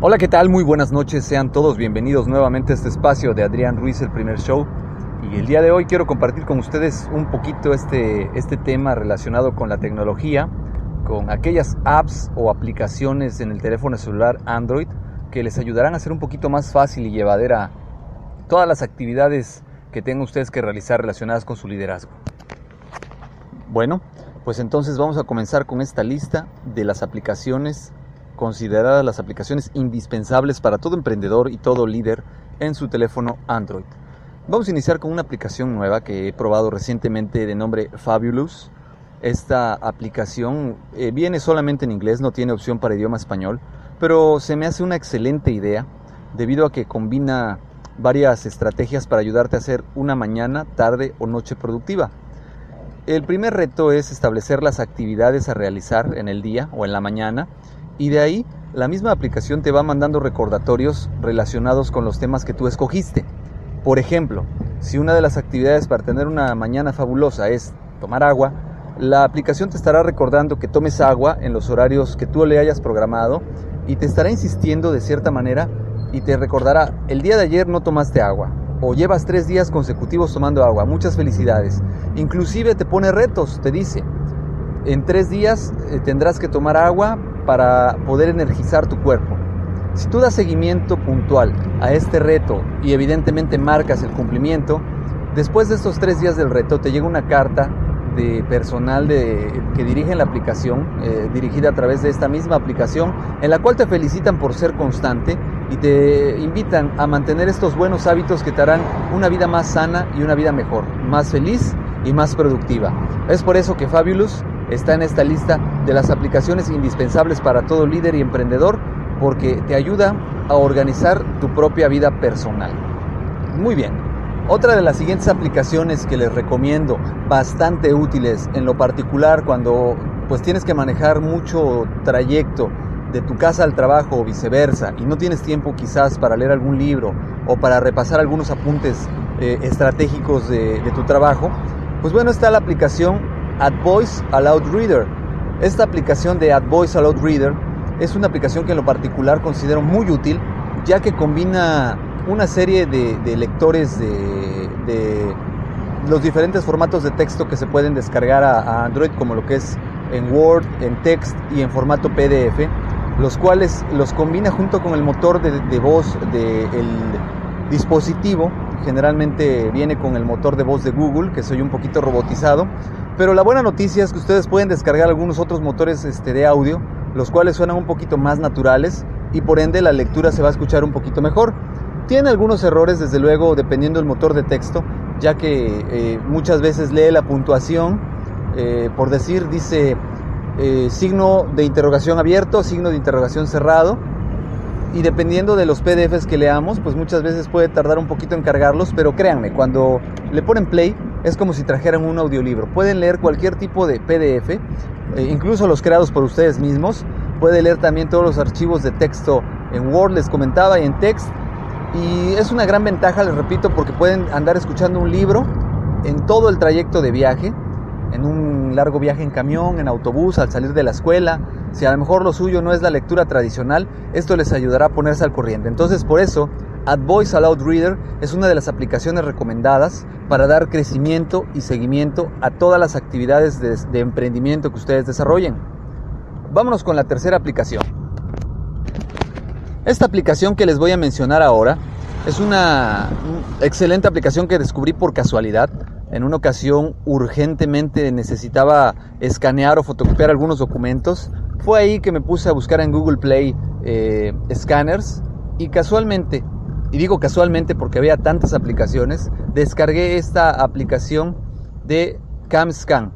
Hola, ¿qué tal? Muy buenas noches. Sean todos bienvenidos nuevamente a este espacio de Adrián Ruiz, el primer show. Y el día de hoy quiero compartir con ustedes un poquito este, este tema relacionado con la tecnología, con aquellas apps o aplicaciones en el teléfono celular Android que les ayudarán a hacer un poquito más fácil y llevadera todas las actividades que tengan ustedes que realizar relacionadas con su liderazgo. Bueno, pues entonces vamos a comenzar con esta lista de las aplicaciones consideradas las aplicaciones indispensables para todo emprendedor y todo líder en su teléfono Android. Vamos a iniciar con una aplicación nueva que he probado recientemente de nombre Fabulous. Esta aplicación eh, viene solamente en inglés, no tiene opción para idioma español, pero se me hace una excelente idea debido a que combina varias estrategias para ayudarte a hacer una mañana, tarde o noche productiva. El primer reto es establecer las actividades a realizar en el día o en la mañana y de ahí la misma aplicación te va mandando recordatorios relacionados con los temas que tú escogiste. Por ejemplo, si una de las actividades para tener una mañana fabulosa es tomar agua, la aplicación te estará recordando que tomes agua en los horarios que tú le hayas programado y te estará insistiendo de cierta manera y te recordará, el día de ayer no tomaste agua o llevas tres días consecutivos tomando agua, muchas felicidades. Inclusive te pone retos, te dice, en tres días eh, tendrás que tomar agua para poder energizar tu cuerpo. Si tú das seguimiento puntual a este reto y evidentemente marcas el cumplimiento, después de estos tres días del reto te llega una carta de personal de, que dirige la aplicación, eh, dirigida a través de esta misma aplicación, en la cual te felicitan por ser constante y te invitan a mantener estos buenos hábitos que te harán una vida más sana y una vida mejor, más feliz y más productiva. Es por eso que Fabulous está en esta lista de las aplicaciones indispensables para todo líder y emprendedor porque te ayuda a organizar tu propia vida personal. Muy bien. Otra de las siguientes aplicaciones que les recomiendo, bastante útiles en lo particular cuando pues tienes que manejar mucho trayecto de tu casa al trabajo o viceversa y no tienes tiempo quizás para leer algún libro o para repasar algunos apuntes eh, estratégicos de, de tu trabajo, pues bueno, está la aplicación AdVoice Aloud Reader. Esta aplicación de AdVoice Aloud Reader es una aplicación que en lo particular considero muy útil, ya que combina una serie de, lectores de, los diferentes formatos de texto que se pueden descargar a, Android, como lo que es en Word, en text y en formato PDF, los cuales los combina junto con el motor de, voz del dispositivo. Generalmente viene con el motor de voz de Google, que soy un poquito robotizado, pero la buena noticia es que ustedes pueden descargar algunos otros motores este, de audio, los cuales suenan un poquito más naturales y por ende la lectura se va a escuchar un poquito mejor. Tiene algunos errores, desde luego, dependiendo del motor de texto, ya que eh, muchas veces lee la puntuación, eh, por decir, dice eh, signo de interrogación abierto, signo de interrogación cerrado, y dependiendo de los PDFs que leamos, pues muchas veces puede tardar un poquito en cargarlos, pero créanme, cuando le ponen play, es como si trajeran un audiolibro. Pueden leer cualquier tipo de PDF, eh, incluso los creados por ustedes mismos. Puede leer también todos los archivos de texto en Word, les comentaba, y en text. Y es una gran ventaja, les repito, porque pueden andar escuchando un libro en todo el trayecto de viaje, en un largo viaje en camión, en autobús, al salir de la escuela. Si a lo mejor lo suyo no es la lectura tradicional, esto les ayudará a ponerse al corriente. Entonces, por eso, AdVoice Aloud Reader es una de las aplicaciones recomendadas para dar crecimiento y seguimiento a todas las actividades de, de emprendimiento que ustedes desarrollen. Vámonos con la tercera aplicación. Esta aplicación que les voy a mencionar ahora es una excelente aplicación que descubrí por casualidad. En una ocasión urgentemente necesitaba escanear o fotocopiar algunos documentos. Fue ahí que me puse a buscar en Google Play eh, scanners y casualmente, y digo casualmente porque había tantas aplicaciones, descargué esta aplicación de CamScan.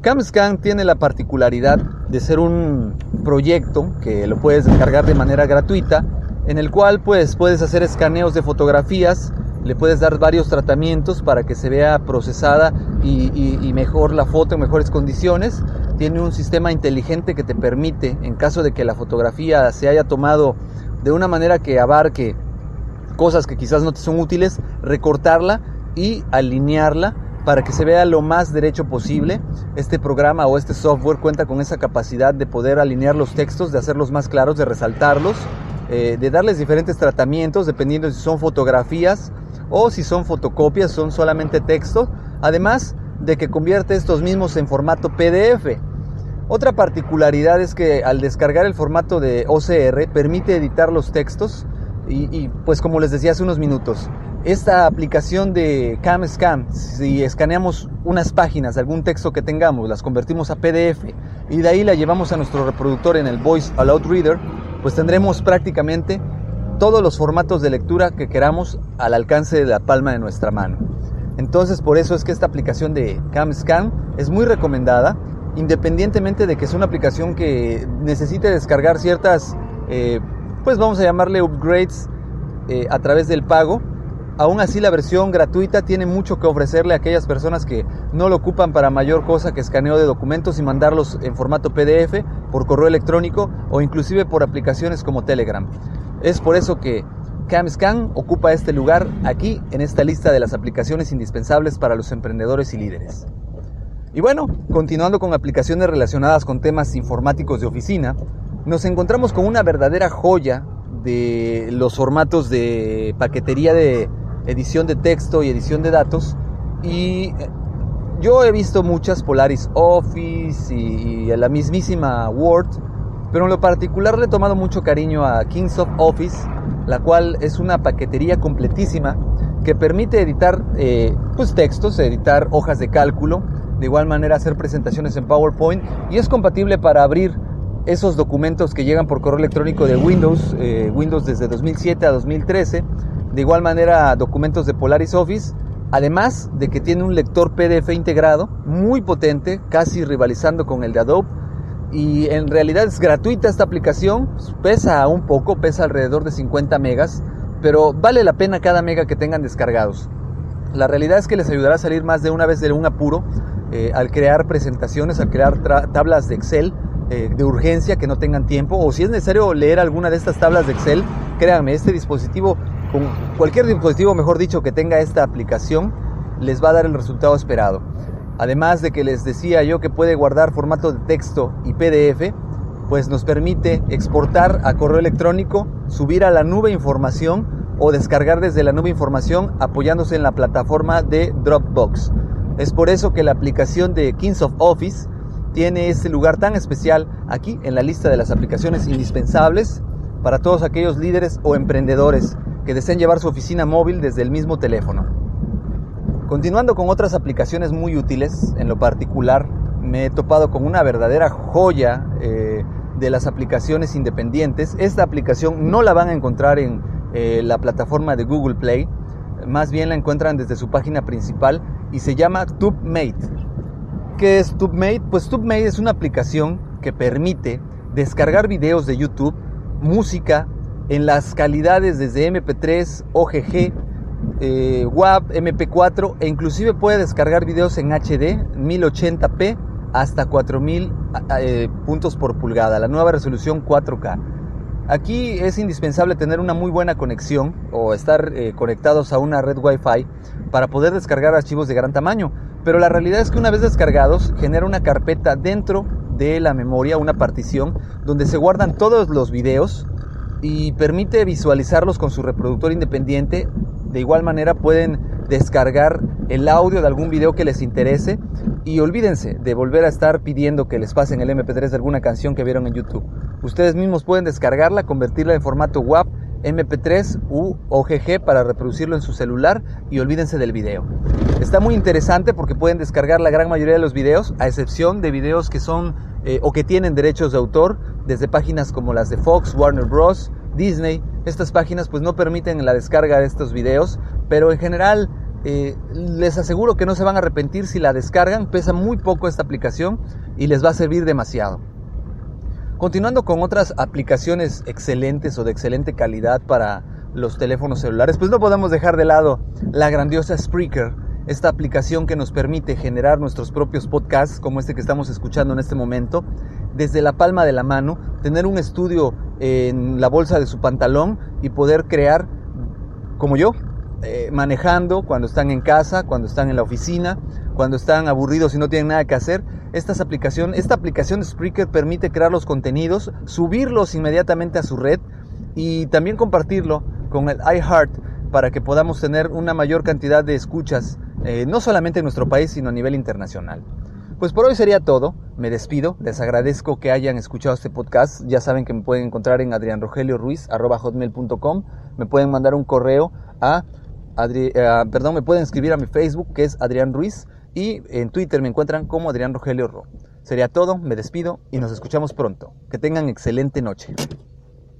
CamScan tiene la particularidad de ser un proyecto que lo puedes descargar de manera gratuita, en el cual pues, puedes hacer escaneos de fotografías, le puedes dar varios tratamientos para que se vea procesada y, mejor la foto en mejores condiciones. Tiene un sistema inteligente que te permite, en caso de que la fotografía se haya tomado de una manera que abarque cosas que quizás no te son útiles, recortarla y alinearla para que se vea lo más derecho posible. Este programa o este software cuenta con esa capacidad de poder alinear los textos, de hacerlos más claros, de resaltarlos, eh, de darles diferentes tratamientos dependiendo si son fotografías o si son fotocopias, son solamente textos. Además de que convierte estos mismos en formato PDF. Otra particularidad es que al descargar el formato de OCR permite editar los textos y, pues como les decía hace unos minutos, esta aplicación de CamScan, si escaneamos unas páginas algún texto que tengamos, las convertimos a PDF y de ahí la llevamos a nuestro reproductor en el Voice Aloud Reader, pues tendremos prácticamente todos los formatos de lectura que queramos al alcance de la palma de nuestra mano. Entonces por eso es que esta aplicación de CamScan es muy recomendada, independientemente de que es una aplicación que necesite descargar ciertas eh, pues vamos a llamarle upgrades eh, a través del pago. Aún así la versión gratuita tiene mucho que ofrecerle a aquellas personas que no lo ocupan para mayor cosa que escaneo de documentos y mandarlos en formato PDF, por correo electrónico o inclusive por aplicaciones como Telegram. Es por eso que CamScan ocupa este lugar aquí en esta lista de las aplicaciones indispensables para los emprendedores y líderes. Y bueno, continuando con aplicaciones relacionadas con temas informáticos de oficina, nos encontramos con una verdadera joya de los formatos de paquetería de edición de texto y edición de datos. Y eh, yo he visto muchas Polaris Office y, la mismísima Word, pero en lo particular le he tomado mucho cariño a Kingsoft Office, la cual es una paquetería completísima que permite editar eh, pues, textos, editar hojas de cálculo, de igual manera hacer presentaciones en PowerPoint y es compatible para abrir esos documentos que llegan por correo electrónico de Windows, eh, Windows desde 2007 a 2013, de igual manera documentos de Polaris Office, además de que tiene un lector PDF integrado muy potente, casi rivalizando con el de Adobe, y en realidad es gratuita esta aplicación, pesa un poco, pesa alrededor de 50 megas, pero vale la pena cada mega que tengan descargados. La realidad es que les ayudará a salir más de una vez de un apuro eh, al crear presentaciones, al crear tablas de Excel, eh, de urgencia que no tengan tiempo o si es necesario leer alguna de estas tablas de Excel, créanme, este dispositivo, con cualquier dispositivo mejor dicho que tenga esta aplicación, les va a dar el resultado esperado. Además de que les decía yo que puede guardar formato de texto y PDF, pues nos permite exportar a correo electrónico, subir a la nube información o descargar desde la nube información apoyándose en la plataforma de Dropbox. Es por eso que la aplicación de Kings of Office tiene este lugar tan especial aquí en la lista de las aplicaciones indispensables para todos aquellos líderes o emprendedores que deseen llevar su oficina móvil desde el mismo teléfono. Continuando con otras aplicaciones muy útiles, en lo particular me he topado con una verdadera joya eh, de las aplicaciones independientes. Esta aplicación no la van a encontrar en eh, la plataforma de Google Play, más bien la encuentran desde su página principal y se llama TubeMate. ¿Qué es TubeMate? Pues TubeMate es una aplicación que permite descargar videos de YouTube, música en las calidades desde MP3, OGG, eh, WAV, MP4 e inclusive puede descargar videos en HD 1080p hasta 4000 eh, puntos por pulgada, la nueva resolución 4K. Aquí es indispensable tener una muy buena conexión o estar eh, conectados a una red Wi-Fi para poder descargar archivos de gran tamaño. Pero la realidad es que una vez descargados genera una carpeta dentro de la memoria, una partición, donde se guardan todos los videos y permite visualizarlos con su reproductor independiente. De igual manera pueden descargar el audio de algún video que les interese y olvídense de volver a estar pidiendo que les pasen el MP3 de alguna canción que vieron en YouTube. Ustedes mismos pueden descargarla, convertirla en formato WAP, MP3 u OGG para reproducirlo en su celular y olvídense del video. Está muy interesante porque pueden descargar la gran mayoría de los videos, a excepción de videos que son eh, o que tienen derechos de autor, desde páginas como las de Fox, Warner Bros., Disney. Estas páginas pues no permiten la descarga de estos videos, pero en general eh, les aseguro que no se van a arrepentir si la descargan. Pesa muy poco esta aplicación y les va a servir demasiado. Continuando con otras aplicaciones excelentes o de excelente calidad para los teléfonos celulares, pues no podemos dejar de lado la grandiosa Spreaker, esta aplicación que nos permite generar nuestros propios podcasts, como este que estamos escuchando en este momento, desde la palma de la mano, tener un estudio en la bolsa de su pantalón y poder crear, como yo, eh, manejando cuando están en casa, cuando están en la oficina, cuando están aburridos y no tienen nada que hacer. Estas aplicación, esta aplicación de Spreaker permite crear los contenidos, subirlos inmediatamente a su red y también compartirlo con el iHeart para que podamos tener una mayor cantidad de escuchas, eh, no solamente en nuestro país, sino a nivel internacional. Pues por hoy sería todo. Me despido. Les agradezco que hayan escuchado este podcast. Ya saben que me pueden encontrar en adrianrogelioruiz.com. Me pueden mandar un correo a Adri, eh, perdón, me pueden escribir a mi Facebook que es Adrián Ruiz y en Twitter me encuentran como Adrián Rogelio Ro. Sería todo, me despido y nos escuchamos pronto. Que tengan excelente noche.